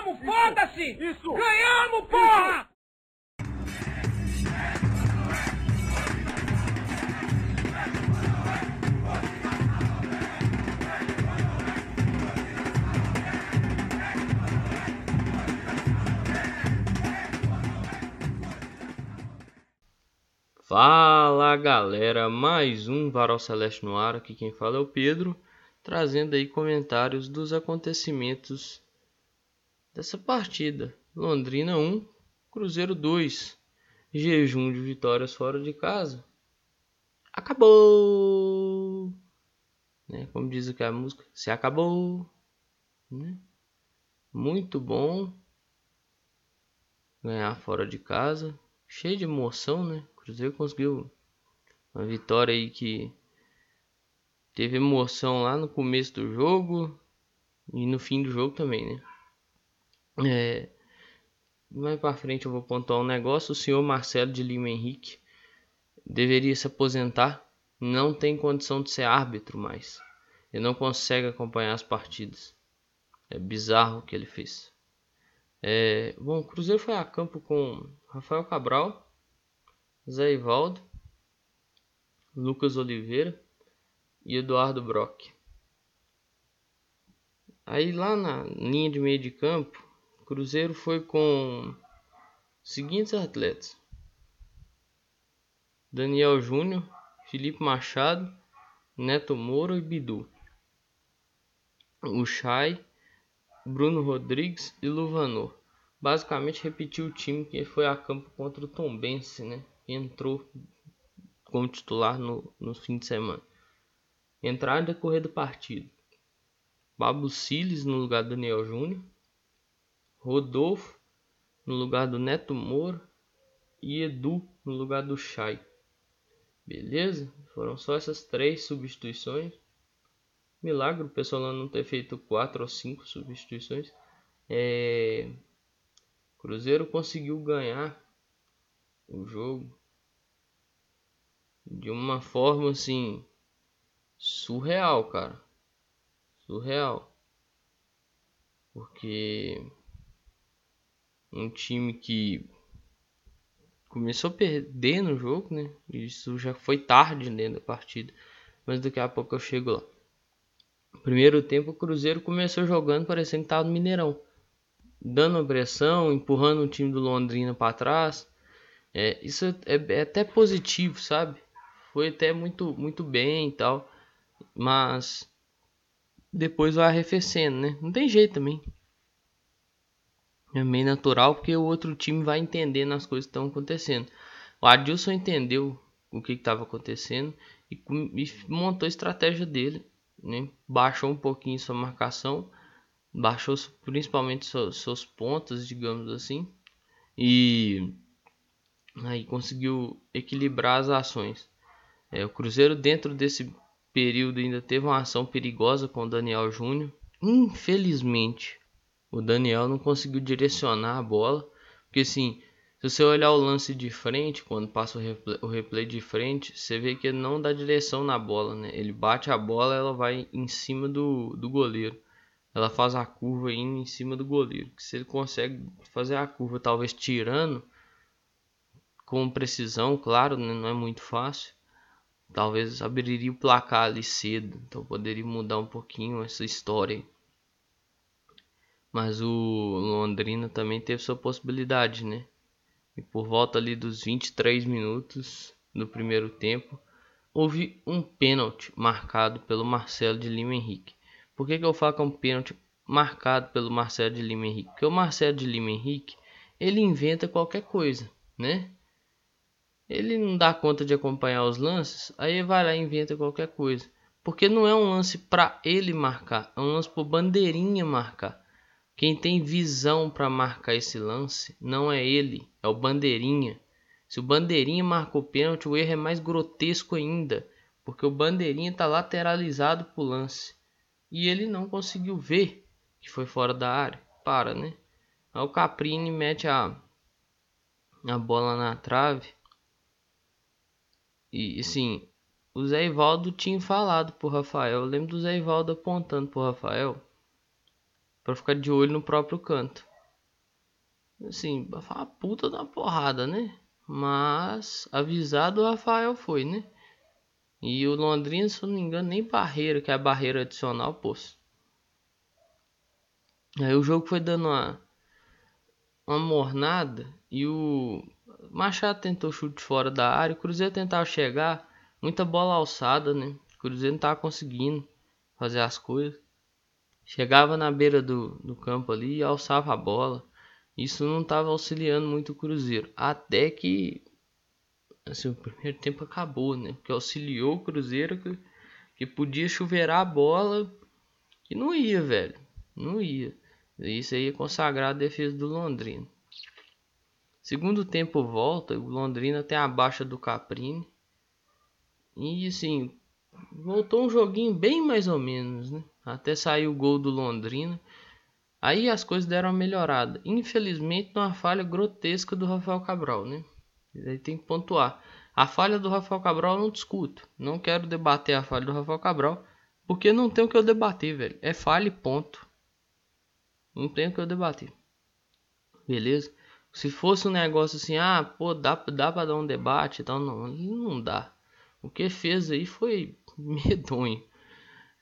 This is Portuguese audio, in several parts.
Ganhamos, foda-se! Isso! Ganhamos, porra! Fala galera, mais um Varal Celeste no ar, aqui quem fala é o Pedro, trazendo aí comentários dos acontecimentos dessa partida. Londrina 1, Cruzeiro 2, jejum de vitórias fora de casa. Acabou! Né? Como diz aqui a música, se acabou! Né? Muito bom ganhar fora de casa, cheio de emoção, né? Cruzeiro conseguiu uma vitória aí que teve emoção lá no começo do jogo e no fim do jogo também, né? É, mais para frente eu vou pontuar um negócio. O senhor Marcelo de Lima Henrique deveria se aposentar. Não tem condição de ser árbitro mais. Ele não consegue acompanhar as partidas. É bizarro o que ele fez. É, bom, o Cruzeiro foi a campo com Rafael Cabral, Zé Ivaldo, Lucas Oliveira e Eduardo Brock. Aí lá na linha de meio de campo, Cruzeiro foi com os seguintes atletas: Daniel Júnior, Felipe Machado, Neto Moura e Bidu. O Chay, Bruno Rodrigues e Luvanor. Basicamente repetiu o time que foi a campo contra o Tombense, né? entrou como titular no, no fim de semana. Entraram e decorrer do partido. Babu Siles no lugar do Daniel Júnior. Rodolfo no lugar do Neto Moura. E Edu no lugar do Chay. Beleza? Foram só essas três substituições. Milagre o pessoal não ter feito quatro ou cinco substituições. É... Cruzeiro conseguiu ganhar o jogo de uma forma assim surreal, cara. Surreal. Porque um time que começou a perder no jogo, né? Isso já foi tarde dentro da partida. Mas daqui a pouco eu chego lá. Primeiro tempo o Cruzeiro começou jogando parecendo que estava no Mineirão. Dando pressão, empurrando o time do Londrina para trás. É, isso é, é até positivo, sabe? foi até muito, muito bem e tal. Mas depois vai arrefecendo, né? Não tem jeito também. É meio natural porque o outro time vai entendendo as coisas que estão acontecendo. O Adilson entendeu o que estava acontecendo e, e, montou a estratégia dele. Né? Baixou um pouquinho sua marcação, baixou principalmente seus, seus pontos, digamos assim. E aí conseguiu equilibrar as ações. É, o Cruzeiro, dentro desse período, ainda teve uma ação perigosa com o Daniel Júnior. Infelizmente, o Daniel não conseguiu direcionar a bola. Porque, assim, se você olhar o lance de frente, quando passa o replay, o replay de frente, você vê que ele não dá direção na bola. Né? Ele bate a bola, ela vai em cima do, do goleiro. Ela faz a curva indo em cima do goleiro. Se ele consegue fazer a curva, talvez tirando com precisão, claro, né? não é muito fácil talvez abriria o placar ali cedo, então poderia mudar um pouquinho essa história. Mas o Londrina também teve sua possibilidade, né? E por volta ali dos 23 minutos do primeiro tempo, houve um pênalti marcado pelo Marcelo de Lima Henrique. Por que, que eu falo que é um pênalti marcado pelo Marcelo de Lima Henrique? Porque o Marcelo de Lima Henrique, ele inventa qualquer coisa, né? ele não dá conta de acompanhar os lances, aí vai lá e inventa qualquer coisa. Porque não é um lance para ele marcar, é um lance para bandeirinha marcar. Quem tem visão para marcar esse lance não é ele, é o bandeirinha. Se o bandeirinha marcou pênalti, o erro é mais grotesco ainda, porque o bandeirinha está lateralizado para o lance e ele não conseguiu ver que foi fora da área. Para, né? Aí o Caprini mete a, a bola na trave e assim, o Zé Ivaldo tinha falado pro Rafael. Eu lembro do Zé Ivaldo apontando pro Rafael para ficar de olho no próprio canto. assim, a puta da porrada, né? Mas avisado o Rafael foi, né? E o Londrina, se eu não me engano, nem barreira, que é a barreira adicional, pôs. Aí o jogo foi dando uma, uma mornada e o Machado tentou chute fora da área, o Cruzeiro tentava chegar, muita bola alçada, né? O Cruzeiro não tava conseguindo fazer as coisas. Chegava na beira do, do campo ali e alçava a bola. Isso não estava auxiliando muito o Cruzeiro. Até que assim, o primeiro tempo acabou, né? Porque auxiliou o Cruzeiro que, que podia chuveirar a bola e não ia, velho. Não ia. Isso aí é consagrar a defesa do Londrina. Segundo tempo volta, o Londrina tem a baixa do Caprini. E assim, voltou um joguinho bem mais ou menos, né? Até sair o gol do Londrina. Aí as coisas deram uma melhorada. Infelizmente, numa falha grotesca do Rafael Cabral, né? Tem que pontuar. A falha do Rafael Cabral eu não discuto. Não quero debater a falha do Rafael Cabral. Porque não tem o que eu debater, velho. É falha e ponto. Não tem o que eu debater. Beleza? Se fosse um negócio assim, ah, pô, dá, dá pra dar um debate e tal. Não, não dá. O que fez aí foi medonho.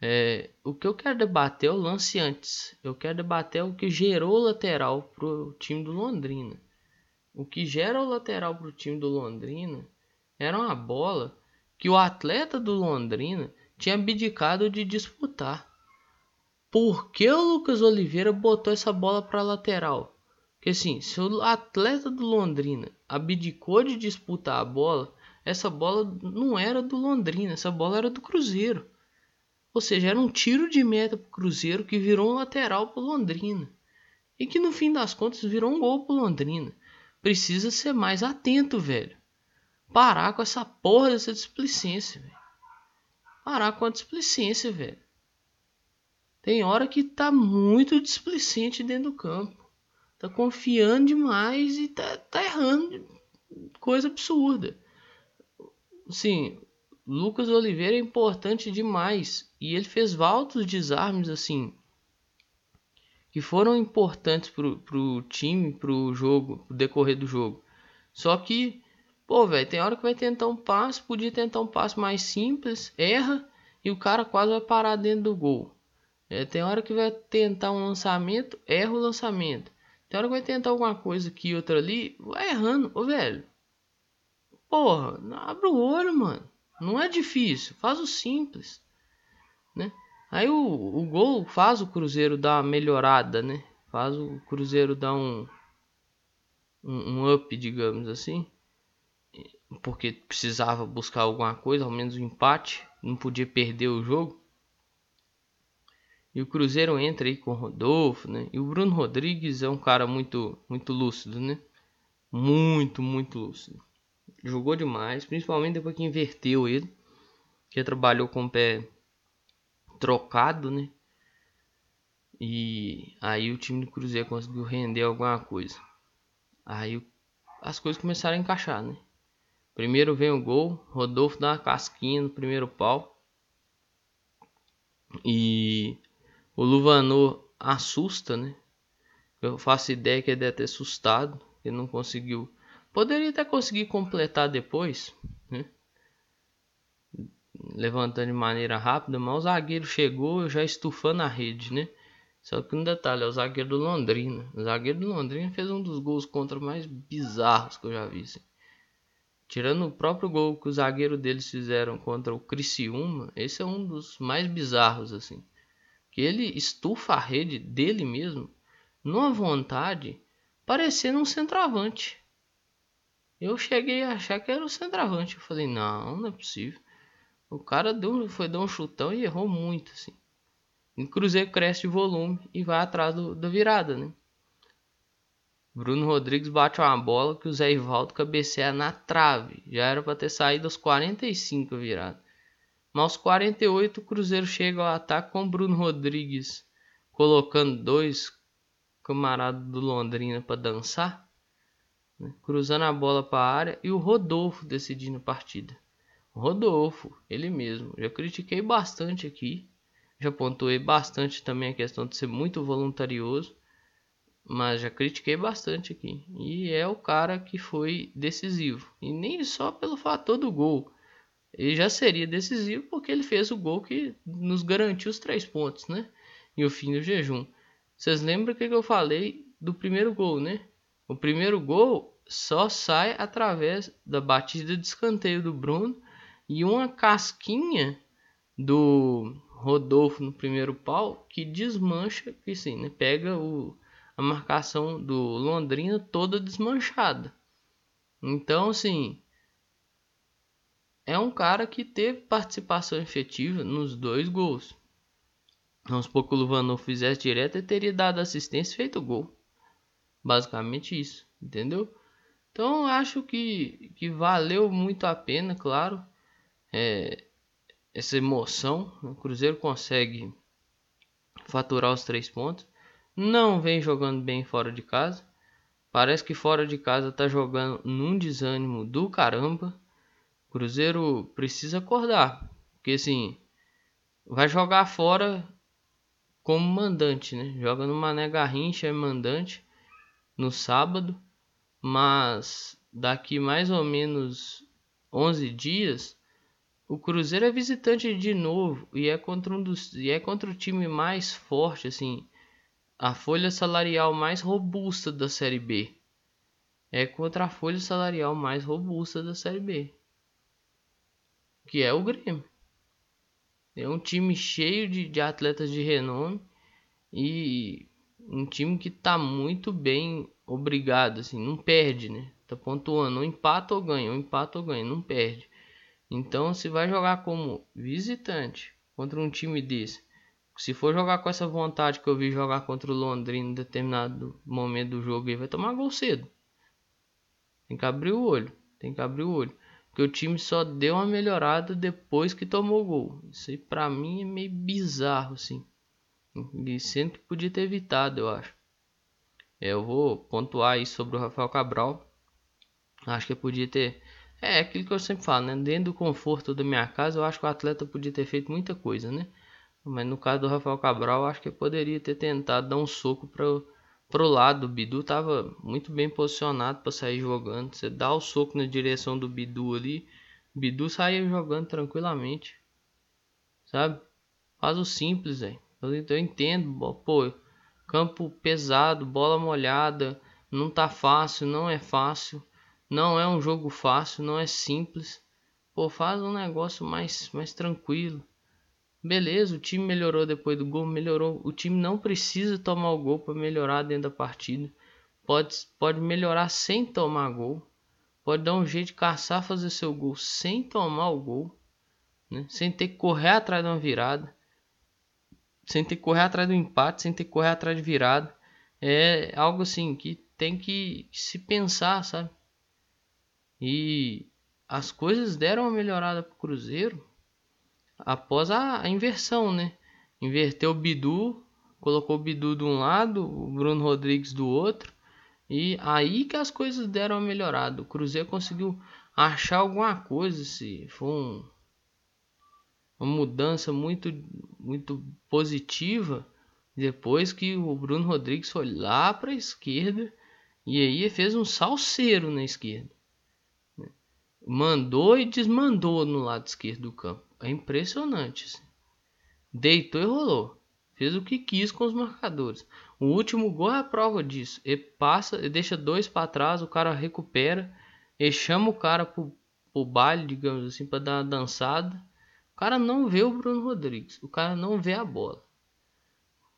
É, o que eu quero debater é o lance antes. Eu quero debater o que gerou o lateral pro time do Londrina. O que gera o lateral pro time do Londrina era uma bola que o atleta do Londrina tinha abdicado de disputar. Por que o Lucas Oliveira botou essa bola para lateral? Porque assim, se o atleta do Londrina abdicou de disputar a bola, essa bola não era do Londrina, essa bola era do Cruzeiro. Ou seja, era um tiro de meta pro Cruzeiro que virou um lateral pro Londrina. E que no fim das contas virou um gol pro Londrina. Precisa ser mais atento, velho. Parar com essa porra dessa displicência, velho. Parar com a displicência, velho. Tem hora que tá muito displicente dentro do campo. Tá confiando demais e tá, tá errando. Coisa absurda. Sim, Lucas Oliveira é importante demais. E ele fez altos desarmes assim. Que foram importantes pro, pro time, pro jogo, pro decorrer do jogo. Só que, pô, velho, tem hora que vai tentar um passe, podia tentar um passe mais simples, erra e o cara quase vai parar dentro do gol. É, tem hora que vai tentar um lançamento, erra o lançamento. Tem hora que vai tentar alguma coisa aqui, outra ali, vai errando. Ô, velho, porra, abre o olho, mano. Não é difícil, faz o simples, né? Aí o, o gol faz o Cruzeiro dar uma melhorada, né? Faz o Cruzeiro dar um, um, um up, digamos assim. Porque precisava buscar alguma coisa, ao menos um empate. Não podia perder o jogo. E o Cruzeiro entra aí com o Rodolfo, né? E o Bruno Rodrigues é um cara muito, muito lúcido, né? Muito, muito lúcido. Jogou demais, principalmente depois que inverteu ele. Que trabalhou com o pé trocado, né? E aí o time do Cruzeiro conseguiu render alguma coisa. Aí as coisas começaram a encaixar, né? Primeiro vem o gol, Rodolfo dá uma casquinha no primeiro pau. E o Luvanor assusta, né? Eu faço ideia que ele deve ter assustado. Ele não conseguiu. Poderia até conseguir completar depois, né? Levantando de maneira rápida, mas o zagueiro chegou já estufando a rede, né? Só que um detalhe, é o zagueiro do Londrina. O zagueiro do Londrina fez um dos gols contra mais bizarros que eu já vi. Assim. Tirando o próprio gol que o zagueiro deles fizeram contra o Criciúma, esse é um dos mais bizarros assim que ele estufa a rede dele mesmo, numa vontade, parecendo um centroavante. Eu cheguei a achar que era um centroavante. Eu falei, não, não é possível. O cara deu, foi dar um chutão e errou muito, assim. O Cruzeiro cresce de volume e vai atrás do, da virada, né? Bruno Rodrigues bate uma bola que o Zé Ivaldo cabeceia na trave. Já era para ter saído aos 45 virada. Mas aos 48 o Cruzeiro chega ao ataque com Bruno Rodrigues colocando dois camaradas do Londrina para dançar, né? cruzando a bola para a área e o Rodolfo decidindo a partida. Rodolfo, ele mesmo. Já critiquei bastante aqui, já pontuei bastante também a questão de ser muito voluntarioso, mas já critiquei bastante aqui. E é o cara que foi decisivo. E nem só pelo fator do gol. Ele já seria decisivo porque ele fez o gol que nos garantiu os três pontos, né? E o fim do jejum. Vocês lembram o que eu falei do primeiro gol, né? O primeiro gol só sai através da batida de escanteio do Bruno e uma casquinha do Rodolfo no primeiro pau que desmancha, que sim, né? Pega o, a marcação do Londrina toda desmanchada. Então, assim, é um cara que teve participação efetiva nos dois gols. Vamos supor que o Luvanov fizesse direto e teria dado assistência e feito gol. Basicamente isso, entendeu? Então acho que, que valeu muito a pena, claro. É, essa emoção. O Cruzeiro consegue faturar os três pontos. Não vem jogando bem fora de casa. Parece que fora de casa tá jogando num desânimo do caramba. Cruzeiro precisa acordar. Porque assim, vai jogar fora como mandante, né? Joga no Mané Garrincha, é mandante no sábado. Mas daqui mais ou menos 11 dias o Cruzeiro é visitante de novo e é contra um dos e é contra o time mais forte, assim, a folha salarial mais robusta da Série B. É contra a folha salarial mais robusta da Série B, que é o Grêmio. É um time cheio de, de atletas de renome e um time que tá muito bem obrigado, assim, não perde, né? Tá pontuando, ou empata ou ganha, ou empata ou ganha, não perde. Então, se vai jogar como visitante contra um time desse, se for jogar com essa vontade que eu vi jogar contra o Londrina em determinado momento do jogo, ele vai tomar gol cedo. Tem que abrir o olho, tem que abrir o olho. Porque o time só deu uma melhorada depois que tomou gol. Isso aí pra mim é meio bizarro, assim. E que podia ter evitado, eu acho. É, eu vou pontuar aí sobre o Rafael Cabral. Acho que podia ter é, aquilo que eu sempre falo, né? Dentro do conforto da minha casa, eu acho que o atleta podia ter feito muita coisa, né? Mas no caso do Rafael Cabral, acho que poderia ter tentado dar um soco para pro lado. O Bidu estava muito bem posicionado para sair jogando. Você dá o soco na direção do Bidu ali, o Bidu saía jogando tranquilamente. Sabe? Faz o simples, velho. Eu, eu entendo, pô, campo pesado, bola molhada, não tá fácil, não é fácil. Não é um jogo fácil, não é simples. Pô, faz um negócio mais, mais tranquilo. Beleza, o time melhorou depois do gol, melhorou. O time não precisa tomar o gol para melhorar dentro da partida. Pode, pode melhorar sem tomar gol. Pode dar um jeito de caçar, fazer seu gol sem tomar o gol. Né? Sem ter que correr atrás de uma virada. Sem ter que correr atrás do empate, sem ter que correr atrás de virada. É algo assim que tem que se pensar, sabe? E as coisas deram uma melhorada para o Cruzeiro após a, a, inversão, né? Inverteu o Bidu, colocou o Bidu de um lado, o Bruno Rodrigues do outro. E aí que as coisas deram uma melhorada. O Cruzeiro conseguiu achar alguma coisa, se foi um, uma mudança muito, muito positiva depois que o Bruno Rodrigues foi lá para a esquerda e aí fez um salseiro na esquerda mandou e desmandou no lado esquerdo do campo. É impressionante. Assim. Deitou e rolou. Fez o que quis com os marcadores. O último gol é a prova disso. Ele passa, ele deixa dois para trás, o cara recupera, ele chama o cara pro, pro baile, digamos assim, para dar uma dançada. Cara não vê o Bruno Rodrigues, o cara não vê a bola.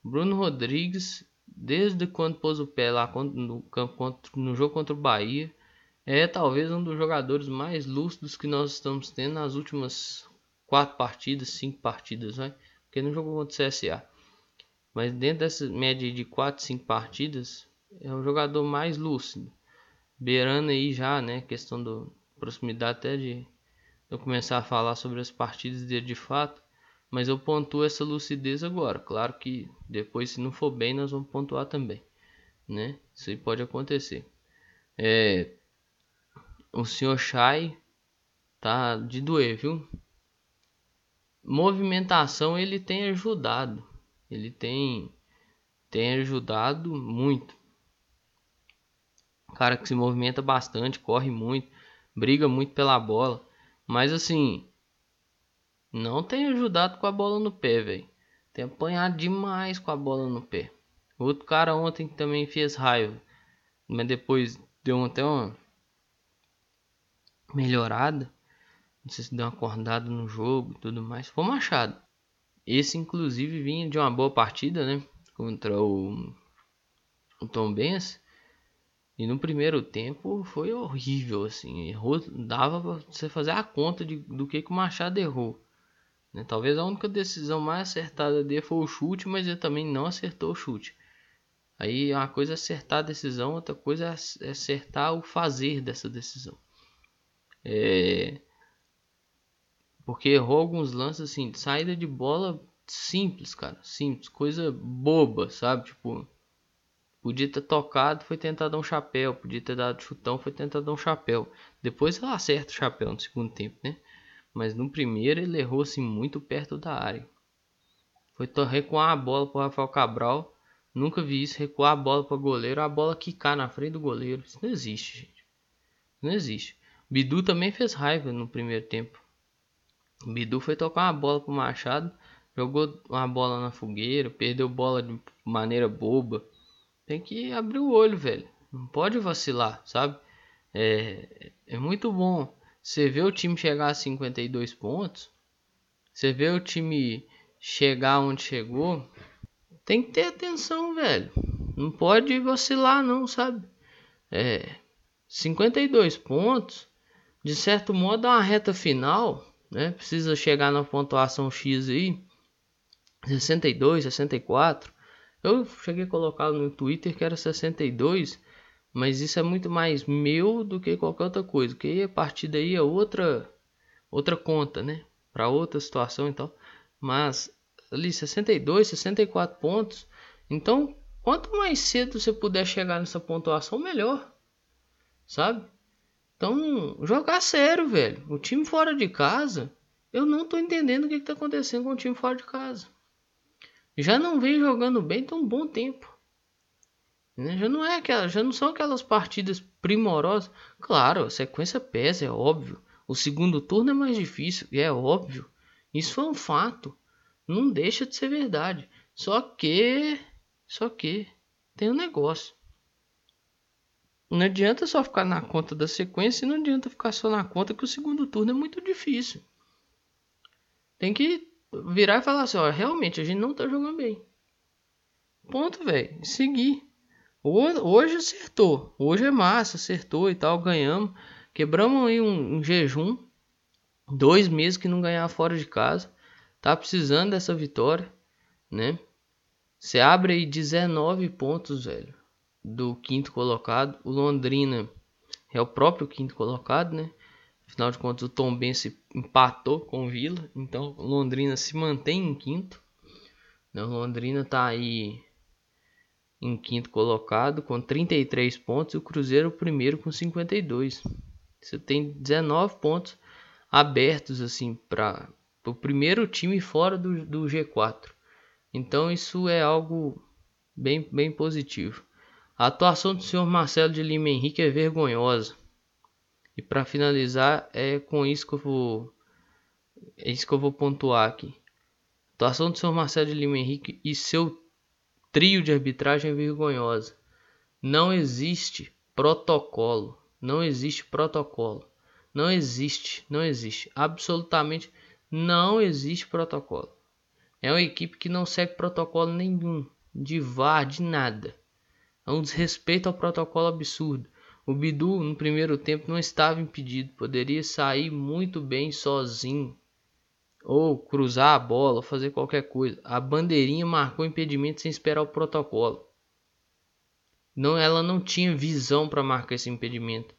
Bruno Rodrigues, desde quando pôs o pé lá no, campo, no jogo contra o Bahia, é talvez um dos jogadores mais lúcidos que nós estamos tendo nas últimas quatro partidas, cinco partidas, vai? Porque não jogou contra o CSA. Mas dentro dessa média de 4, 5 partidas, é o jogador mais lúcido. Beirando aí já, né? Questão da proximidade até de eu começar a falar sobre as partidas dele de fato. Mas eu pontuo essa lucidez agora. Claro que depois, se não for bem, nós vamos pontuar também. Né? Isso aí pode acontecer. É, o senhor Shai tá de doer, viu? Movimentação ele tem ajudado. Ele tem tem ajudado muito. cara que se movimenta bastante, corre muito, briga muito pela bola. Mas assim, não tem ajudado com a bola no pé, velho. Tem apanhado demais com a bola no pé. Outro cara ontem também fez raiva. Mas depois deu até uma melhorada. Não sei se deu uma acordada no jogo e tudo mais. Foi Machado. Esse inclusive vinha de uma boa partida, né? Contra o, o Tom Benz. E no primeiro tempo foi horrível, assim. Errou, dava pra você fazer a conta de, do que, que o Machado errou. Né? Talvez a única decisão mais acertada dele foi o chute, mas ele também não acertou o chute. Aí uma coisa é acertar a decisão, outra coisa é, é acertar o fazer dessa decisão. É... Porque errou alguns lances assim, de saída de bola simples, cara. Simples, coisa boba, sabe? Tipo, podia ter tocado, foi tentar dar um chapéu. Podia ter dado chutão, foi tentar dar um chapéu. Depois ela acerta o chapéu no segundo tempo, né? Mas no primeiro ele errou assim muito perto da área. Foi recuar a bola para Rafael Cabral. Nunca vi isso, recuar a bola para o goleiro, a bola quicar na frente do goleiro. Isso não existe, gente. Não existe. Bidu também fez raiva no primeiro tempo. Bidu foi tocar uma bola pro Machado, jogou uma bola na fogueira, perdeu bola de maneira boba. Tem que abrir o olho, velho. Não pode vacilar, sabe? É, é muito bom você vê o time chegar a 52 pontos, você vê o time chegar onde chegou, tem que ter atenção, velho. Não pode vacilar não, sabe? É, 52 pontos, de certo modo é uma reta final, né? Precisa chegar na pontuação X aí, 62, 64. Eu cheguei a colocar no Twitter que era 62, mas isso é muito mais meu do que qualquer outra coisa. Que a partir daí é outra outra conta, né? Para outra situação e tal. Mas ali 62, 64 pontos. Então, quanto mais cedo você puder chegar nessa pontuação, melhor. Sabe? Então, jogar sério, velho. O time fora de casa, eu não tô entendendo o que, que tá acontecendo com o time fora de casa. Já não vem jogando bem um bom tempo. Né? Já não é aquela, já não são aquelas partidas primorosas. Claro, a sequência pesa, é óbvio. O segundo turno é mais difícil, é óbvio. Isso foi um fato. Não deixa de ser verdade. Só que, só que tem um negócio. Não adianta só ficar na conta da sequência e não adianta ficar só na conta que o segundo turno é muito difícil. Tem que virar e falar assim, ó, realmente a gente não tá jogando bem. Ponto, velho. Seguir. Hoje acertou. Hoje é massa, acertou e tal, ganhamos. Quebramos aí um, um jejum. Dois meses que não ganhava fora de casa. Tá precisando dessa vitória, né? Você abre aí 19 pontos, velho, do quinto colocado. O Londrina é o próprio quinto colocado, né? Afinal de contas, o Tom Bense empatou com o Vila. Então, Londrina se mantém em quinto. O Londrina tá aí em quinto colocado com 33 pontos e o Cruzeiro primeiro com 52. Você tem 19 pontos abertos assim para o primeiro time fora do, do G4. Então isso é algo bem, bem positivo. A atuação do senhor Marcelo de Lima Henrique é vergonhosa. E para finalizar, é com isso que eu vou é isso que eu vou pontuar aqui. A atuação do senhor Marcelo de Lima Henrique e seu trio de arbitragem vergonhosa. Não existe protocolo. Não existe protocolo. Não existe, não existe. Absolutamente não existe protocolo. É uma equipe que não segue protocolo nenhum, de VAR, de nada. É um desrespeito ao protocolo absurdo. O Bidu no primeiro tempo não estava impedido, poderia sair muito bem sozinho ou cruzar a bola, ou fazer qualquer coisa. A bandeirinha marcou impedimento sem esperar o protocolo. Não, ela não tinha visão para marcar esse impedimento.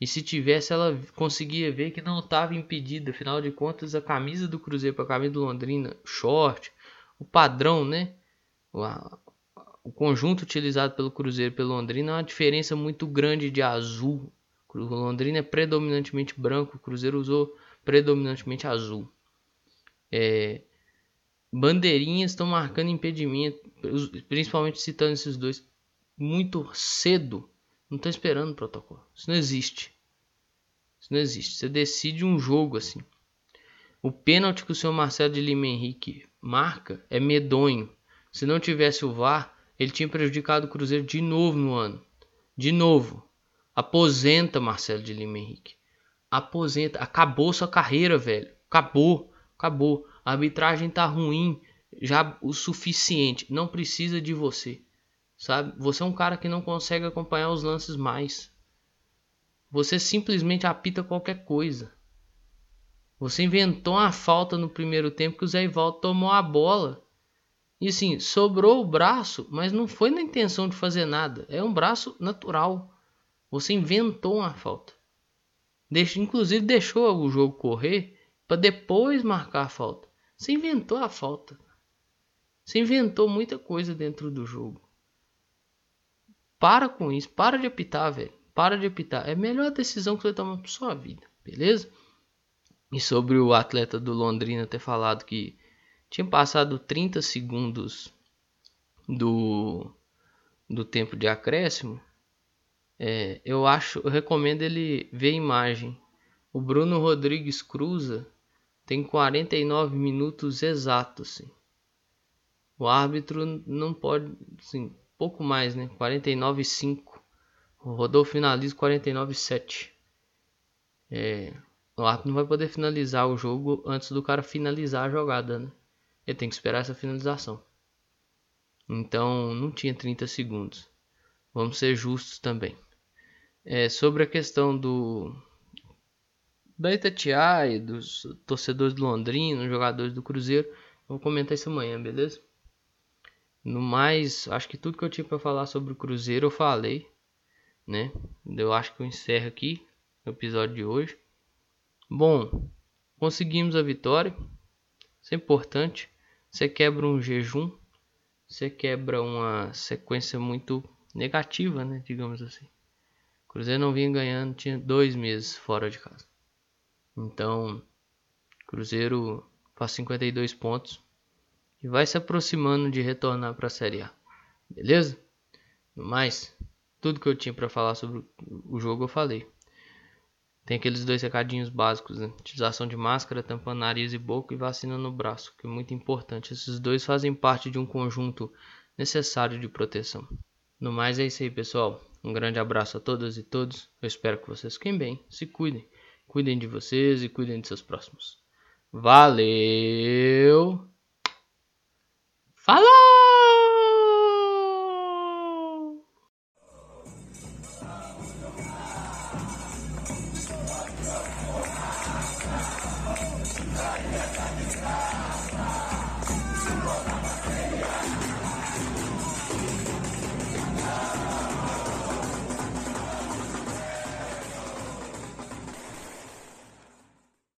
E se tivesse, ela conseguia ver que não estava impedida. Afinal de contas, a camisa do Cruzeiro para a camisa do Londrina, short, o padrão, né? O, o conjunto utilizado pelo Cruzeiro e pelo Londrina é uma diferença muito grande de azul. O Londrina é predominantemente branco, o Cruzeiro usou predominantemente azul. É, bandeirinhas estão marcando impedimento, principalmente citando esses dois, muito cedo, Não tô esperando protocolo. Isso não existe. Isso não existe. Você decide um jogo assim. O pênalti que o senhor Marcelo de Lima Henrique marca é medonho. Se não tivesse o VAR, ele tinha prejudicado o Cruzeiro de novo no ano. De novo. Aposenta Marcelo de Lima Henrique. Aposenta. Acabou sua carreira, velho. Acabou. Acabou. A arbitragem tá ruim já o suficiente. Não precisa de você. Sabe? Você é um cara que não consegue acompanhar os lances mais. Você simplesmente apita qualquer coisa. Você inventou uma falta no primeiro tempo que o Zé Ivaldo tomou a bola. E assim, sobrou o braço, mas não foi na intenção de fazer nada. É um braço natural. Você inventou uma falta. Deixa, inclusive deixou o jogo correr para depois marcar a falta. Você inventou a falta. Você inventou muita coisa dentro do jogo. Para com isso. Para de apitar, velho. Para de apitar. É a melhor decisão que você toma para sua vida. Beleza? E sobre o atleta do Londrina ter falado que tinha passado 30 segundos do, do tempo de acréscimo. É, eu acho, eu recomendo ele ver a imagem. O Bruno Rodrigues cruza tem 49 minutos exatos. O árbitro não pode, sim, pouco mais, né? 49,5. O Rodolfo finaliza 49,7. É, o árbitro não vai poder finalizar o jogo antes do cara finalizar a jogada, né? Ele tem que esperar essa finalização. Então não tinha 30 segundos. Vamos ser justos também. É, sobre a questão do da Itatiaia, dos torcedores do Londrina, jogadores do Cruzeiro, vou comentar isso amanhã, beleza? No mais, acho que tudo que eu tinha para falar sobre o Cruzeiro eu falei, né? Eu acho que eu encerro aqui o episódio de hoje. Bom, conseguimos a vitória. Isso é importante. Você quebra um jejum, você quebra uma sequência muito negativa, né? Digamos assim. O Cruzeiro não vinha ganhando, tinha dois meses fora de casa. Então, Cruzeiro faz 52 pontos e vai se aproximando de retornar para a Série A. Beleza? No mais, tudo que eu tinha para falar sobre o jogo eu falei. Tem aqueles dois recadinhos básicos, né? Utilização de máscara, tampando nariz e boca e vacina no braço, que é muito importante. Esses dois fazem parte de um conjunto necessário de proteção. No mais é isso aí, pessoal. Um grande abraço a todas e todos. Eu espero que vocês fiquem bem, se cuidem. Cuidem de vocês e cuidem de seus próximos. Valeu! Falou!